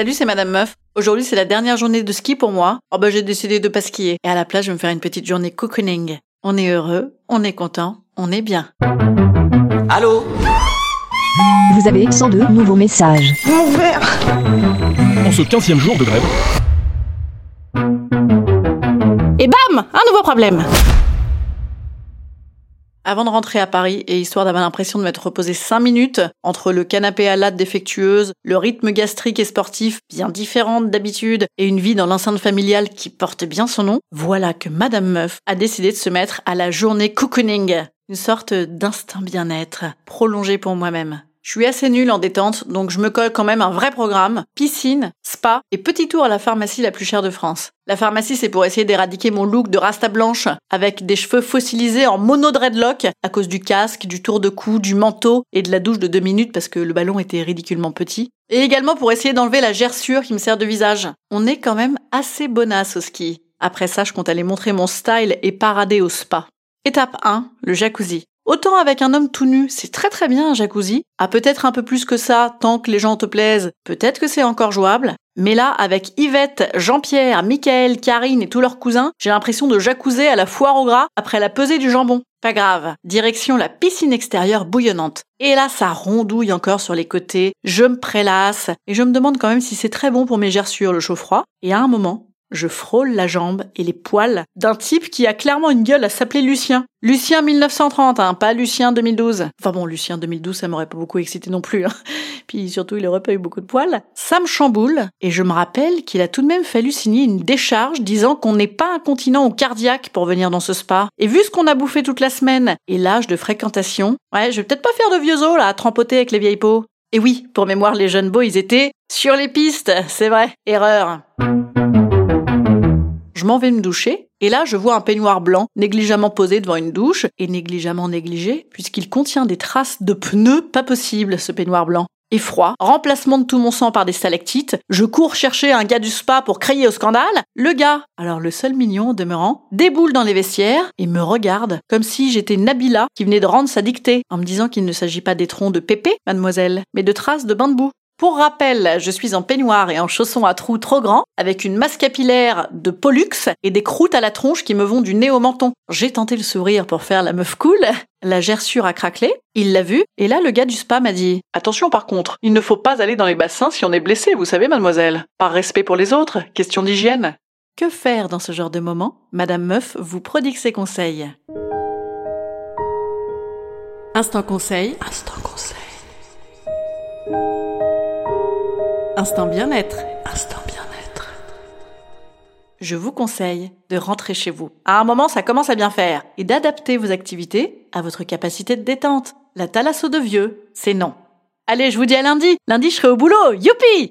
Salut, c'est Madame Meuf. Aujourd'hui, c'est la dernière journée de ski pour moi. Oh bah, j'ai décidé de pas skier. Et à la place, je vais me faire une petite journée cocooning. On est heureux, on est content, on est bien. Allô Vous avez 102 nouveaux messages. En ce 15e jour de grève, Et bam Un nouveau problème Avant de rentrer à Paris, et histoire d'avoir l'impression de m'être reposé 5 minutes, entre le canapé à latte défectueuse, le rythme gastrique et sportif bien différent d'habitude, et une vie dans l'enceinte familiale qui porte bien son nom, voilà que Madame Meuf a décidé de se mettre à la journée cocooning. Une sorte d'instinct bien-être, prolongé pour moi-même. Je suis assez nulle en détente, donc je me colle quand même un vrai programme, piscine, spa et petit tour à la pharmacie la plus chère de France. La pharmacie, c'est pour essayer d'éradiquer mon look de rasta blanche avec des cheveux fossilisés en mono dreadlock à cause du casque, du tour de cou, du manteau et de la douche de deux minutes parce que le ballon était ridiculement petit. Et également pour essayer d'enlever la gerçure qui me sert de visage. On est quand même assez bonasse au ski. Après ça, je compte aller montrer mon style et parader au spa. Étape 1, le jacuzzi. Autant avec un homme tout nu, c'est très très bien un jacuzzi. Ah peut-être un peu plus que ça, tant que les gens te plaisent, peut-être que c'est encore jouable. Mais là, avec Yvette, Jean-Pierre, Michael, Karine et tous leurs cousins, j'ai l'impression de jacuzzer à la foire au gras après la pesée du jambon. Pas grave. Direction la piscine extérieure bouillonnante. Et là, ça rondouille encore sur les côtés. Je me prélasse. Et je me demande quand même si c'est très bon pour mes gerçures, le chaud-froid. Et à un moment, je frôle la jambe et les poils d'un type qui a clairement une gueule à s'appeler Lucien. Lucien 1930, hein, pas Lucien 2012. Enfin bon, Lucien 2012, ça m'aurait pas beaucoup excité non plus. Hein. Puis surtout, il aurait pas eu beaucoup de poils. Ça me chamboule, et je me rappelle qu'il a tout de même fallu signer une décharge disant qu'on n'est pas incontinent ou cardiaque pour venir dans ce spa. Et vu ce qu'on a bouffé toute la semaine, et l'âge de fréquentation, ouais, je vais peut-être pas faire de vieux os là, à trempoter avec les vieilles peaux. Et oui, pour mémoire, les jeunes beaux, ils étaient sur les pistes, c'est vrai. Erreur. Je m'en vais me doucher, et là je vois un peignoir blanc négligemment posé devant une douche, et négligemment négligé, puisqu'il contient des traces de pneus pas possible, ce peignoir blanc. Et froid, remplacement de tout mon sang par des stalactites, je cours chercher un gars du spa pour crier au scandale. Le gars, alors le seul mignon demeurant, déboule dans les vestiaires et me regarde comme si j'étais Nabila qui venait de rendre sa dictée, en me disant qu'il ne s'agit pas d'étrons de pépé, mademoiselle, mais de traces de bain de boue. Pour rappel, je suis en peignoir et en chaussons à trous trop grands, avec une masse capillaire de Pollux et des croûtes à la tronche qui me vont du nez au menton. J'ai tenté le sourire pour faire la meuf cool. La gerçure a craquelé, il l'a vu, et là le gars du spa m'a dit Attention par contre, il ne faut pas aller dans les bassins si on est blessé, vous savez, mademoiselle. Par respect pour les autres, question d'hygiène. Que faire dans ce genre de moment? Madame Meuf vous prodigue ses conseils. Instant conseil. Instant conseil. Instant bien-être. Instant bien-être. Je vous conseille de rentrer chez vous. À un moment, ça commence à bien faire. Et d'adapter vos activités à votre capacité de détente. La thalasso de vieux, c'est non. Allez, je vous dis à lundi. Lundi, je serai au boulot. Youpi!